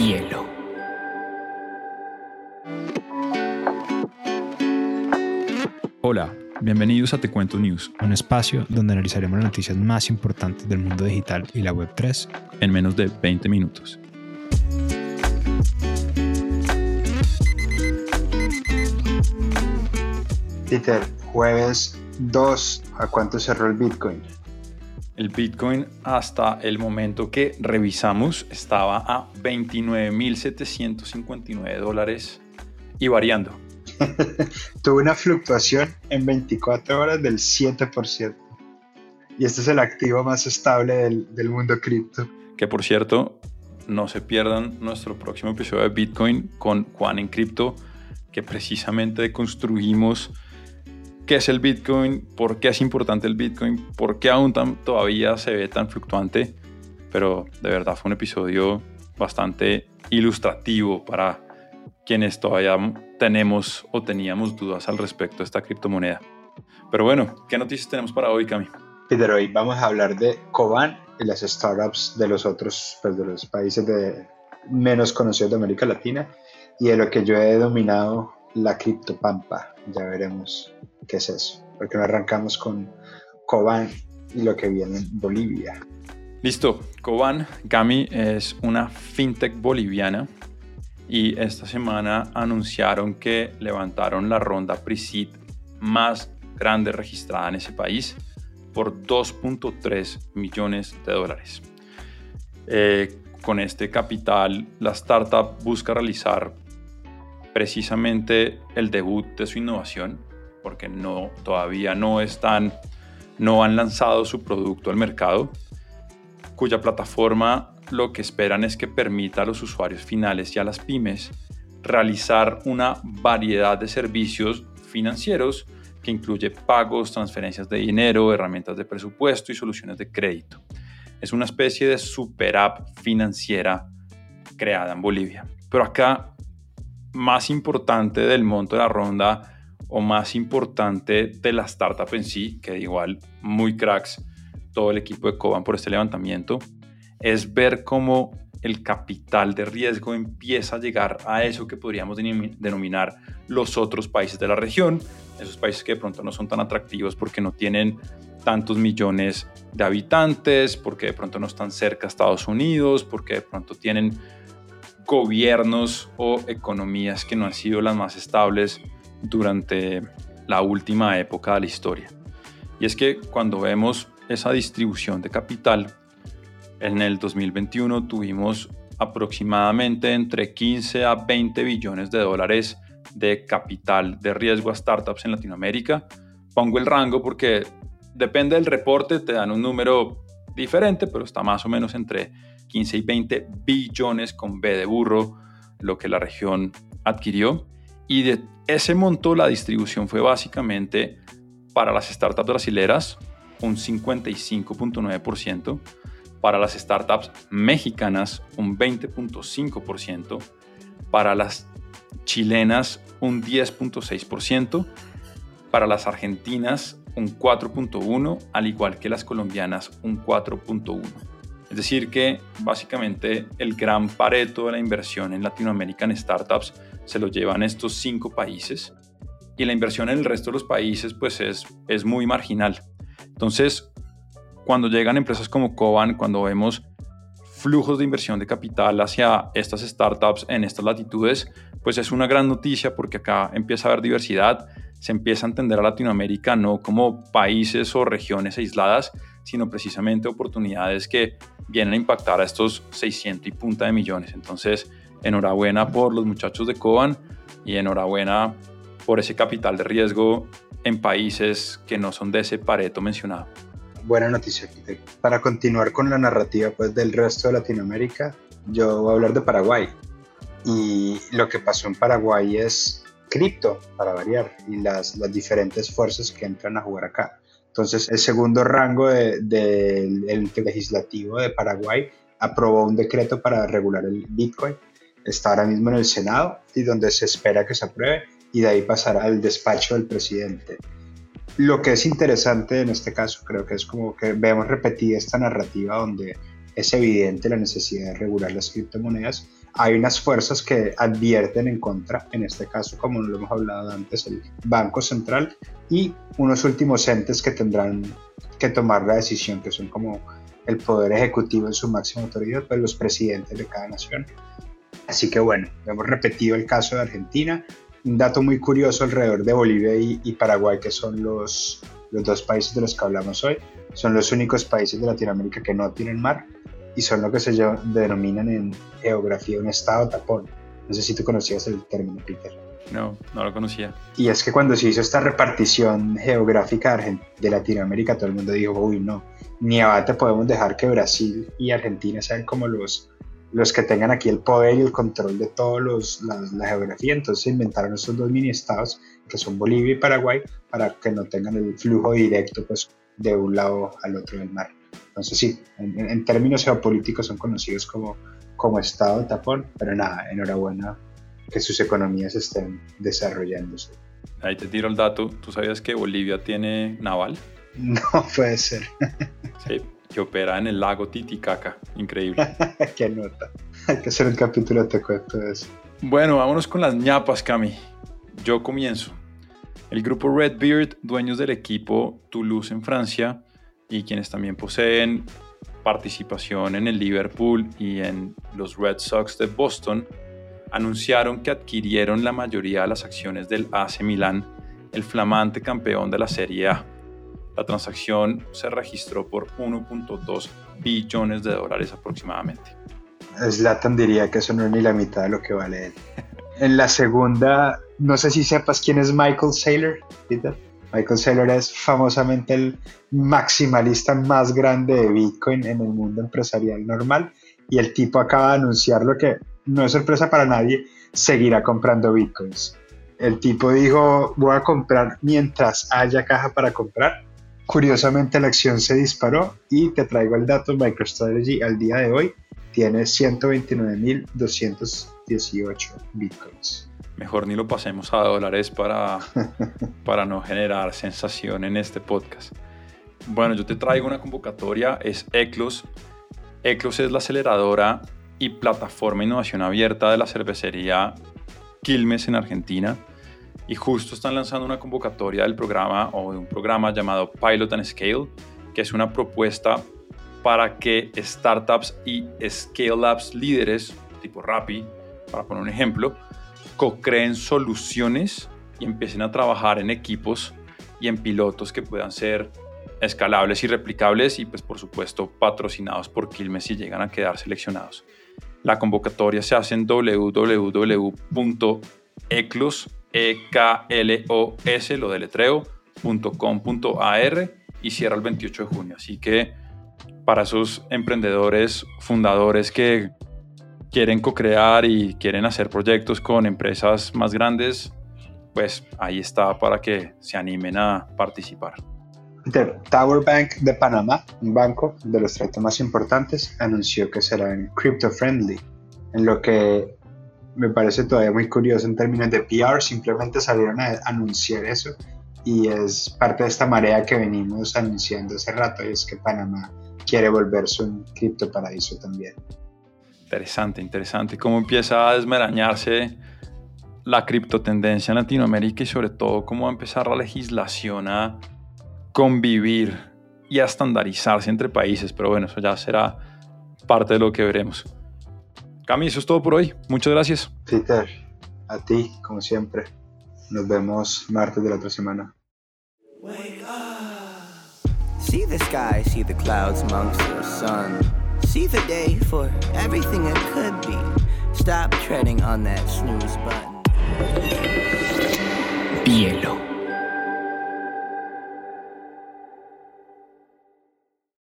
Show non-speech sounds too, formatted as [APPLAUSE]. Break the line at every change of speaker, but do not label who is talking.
Rompehielo.
Hola, bienvenidos a Te Cuento News,
un espacio donde analizaremos las noticias más importantes del mundo digital y la Web3
en menos de 20 minutos.
Peter, jueves 2, ¿a cuánto cerró el Bitcoin?
El Bitcoin hasta el momento que revisamos estaba a 29.759 dólares y variando. [LAUGHS]
Tuvo una fluctuación en 24 horas del 7%. Y este es el activo más estable del, del mundo cripto.
Que por cierto, no se pierdan nuestro próximo episodio de Bitcoin con Juan en Cripto, que precisamente construimos qué es el Bitcoin, por qué es importante el Bitcoin, por qué aún todavía se ve tan fluctuante. Pero de verdad fue un episodio bastante ilustrativo para quienes todavía tenemos o teníamos dudas al respecto de esta criptomoneda. Pero bueno, ¿qué noticias tenemos para hoy, Cami?
Peter, hoy vamos a hablar de Coban y las startups de los otros, pues de los países de, menos conocidos de América Latina y de lo que yo he denominado la criptopampa. Ya veremos qué es eso. Porque no arrancamos con Coban y lo que viene en Bolivia.
Listo, Coban, Gami es una fintech boliviana y esta semana anunciaron que levantaron la ronda pre más grande registrada en ese país por 2.3 millones de dólares. Eh, con este capital, la startup busca realizar precisamente el debut de su innovación, porque no, todavía no están, no han lanzado su producto al mercado, cuya plataforma lo que esperan es que permita a los usuarios finales y a las pymes realizar una variedad de servicios financieros que incluye pagos, transferencias de dinero, herramientas de presupuesto y soluciones de crédito. Es una especie de super app financiera creada en Bolivia. Pero acá más importante del monto de la ronda o más importante de la startup en sí, que igual muy cracks todo el equipo de Coban por este levantamiento, es ver cómo el capital de riesgo empieza a llegar a eso que podríamos denominar los otros países de la región, esos países que de pronto no son tan atractivos porque no tienen tantos millones de habitantes, porque de pronto no están cerca a Estados Unidos, porque de pronto tienen gobiernos o economías que no han sido las más estables durante la última época de la historia. Y es que cuando vemos esa distribución de capital, en el 2021 tuvimos aproximadamente entre 15 a 20 billones de dólares de capital de riesgo a startups en Latinoamérica. Pongo el rango porque depende del reporte, te dan un número diferente, pero está más o menos entre 15 y 20 billones con B de burro, lo que la región adquirió. Y de ese monto la distribución fue básicamente para las startups brasileras, un 55.9%, para las startups mexicanas, un 20.5%, para las chilenas, un 10.6%, para las argentinas, un 4.1%, al igual que las colombianas, un 4.1%. Es decir, que básicamente el gran pareto de la inversión en Latinoamérica en startups se lo llevan estos cinco países y la inversión en el resto de los países pues es, es muy marginal. Entonces, cuando llegan empresas como Coban, cuando vemos flujos de inversión de capital hacia estas startups en estas latitudes, pues es una gran noticia porque acá empieza a haber diversidad, se empieza a entender a Latinoamérica no como países o regiones aisladas, sino precisamente oportunidades que vienen a impactar a estos 600 y punta de millones. Entonces, enhorabuena por los muchachos de Coban y enhorabuena por ese capital de riesgo en países que no son de ese pareto mencionado.
Buena noticia, Peter. Para continuar con la narrativa pues, del resto de Latinoamérica, yo voy a hablar de Paraguay. Y lo que pasó en Paraguay es cripto, para variar, y las, las diferentes fuerzas que entran a jugar acá. Entonces, el segundo rango del de, legislativo de Paraguay aprobó un decreto para regular el Bitcoin. Está ahora mismo en el Senado y donde se espera que se apruebe y de ahí pasará al despacho del presidente. Lo que es interesante en este caso, creo que es como que vemos repetida esta narrativa donde es evidente la necesidad de regular las criptomonedas, hay unas fuerzas que advierten en contra, en este caso, como lo hemos hablado antes, el Banco Central y unos últimos entes que tendrán que tomar la decisión, que son como el poder ejecutivo en su máxima autoridad, pues los presidentes de cada nación. Así que bueno, hemos repetido el caso de Argentina. Un dato muy curioso alrededor de Bolivia y, Paraguay, que son los, los dos países de los que hablamos hoy, son los únicos países de Latinoamérica que no tienen mar y son lo que se denominan en geografía un estado tapón. No sé si tú conocías el término, Peter.
No, no lo conocía.
Y es que cuando se hizo esta repartición geográfica de Latinoamérica, todo el mundo dijo, uy, no, ni abate podemos dejar que Brasil y Argentina sean como los, los que tengan aquí el poder y el control de toda la, geografía. Entonces se inventaron estos dos mini estados, que son Bolivia y Paraguay, para que no tengan el flujo directo pues, de un lado al otro del mar. Entonces sí, en, términos geopolíticos son conocidos como, como estado tapón, pero nada, enhorabuena que sus economías estén desarrollándose.
Ahí te tiro el dato, ¿tú sabías que Bolivia tiene naval? [LAUGHS]
No puede ser.
Sí, que opera en el lago Titicaca, increíble. [LAUGHS]
Qué nota. Hay que hacer un capítulo te cuento eso.
Bueno, vámonos con las ñapas, Cami. Yo comienzo. El grupo Redbeard, dueños del equipo Toulouse en Francia, y quienes también poseen participación en el Liverpool y en los Red Sox de Boston, anunciaron que adquirieron la mayoría de las acciones del AC Milan, el flamante campeón de la Serie A. La transacción se registró por 1.2 billones de dólares aproximadamente.
Slatan diría que eso no es ni la mitad de lo que vale él. En la segunda, no sé si sepas quién es Michael Saylor. Michael Saylor es famosamente el maximalista más grande de Bitcoin en el mundo empresarial normal y el tipo acaba de anunciar lo que no es sorpresa para nadie, seguirá comprando Bitcoins. El tipo dijo, voy a comprar mientras haya caja para comprar. Curiosamente la acción se disparó y te traigo el dato, MicroStrategy al día de hoy tiene 129.218 Bitcoins
mejor ni lo pasemos a dólares para, [LAUGHS] para no generar sensación en este podcast. Bueno, yo te traigo una convocatoria, es ECLOS. ECLOS es la aceleradora y plataforma de innovación abierta de la cervecería Quilmes en Argentina. Y justo están lanzando una convocatoria del programa o de un programa llamado Pilot and Scale, que es una propuesta para que startups y scale-ups líderes, tipo Rappi, para poner un ejemplo, co-creen soluciones y empiecen a trabajar en equipos y en pilotos que puedan ser escalables y replicables y pues por supuesto patrocinados por Quilmes si llegan a quedar seleccionados. La convocatoria se hace en www.eclos, e lo deletreo, y cierra el 28 de junio. Así que para esos emprendedores, fundadores que quieren co-crear y quieren hacer proyectos con empresas más grandes, pues ahí está para que se animen a participar.
Tower Bank de Panamá, un banco de los tratos más importantes, anunció que será crypto friendly, en lo que me parece todavía muy curioso en términos de PR, simplemente salieron a anunciar eso y es parte de esta marea que venimos anunciando hace rato y es que Panamá quiere volverse un cripto paraíso también.
Interesante, interesante. Cómo empieza a desmarañarse la criptotendencia en Latinoamérica y sobre todo cómo va a empezar la legislación a convivir y a estandarizarse entre países. Pero bueno, eso ya será parte de lo que veremos. Cami, eso es todo por hoy. Muchas gracias.
Peter, a ti, como siempre. Nos vemos martes de la otra semana. See the sky, see the clouds amongst the sun. See the day for everything it could be. Stop treading on that snooze button. Bielo.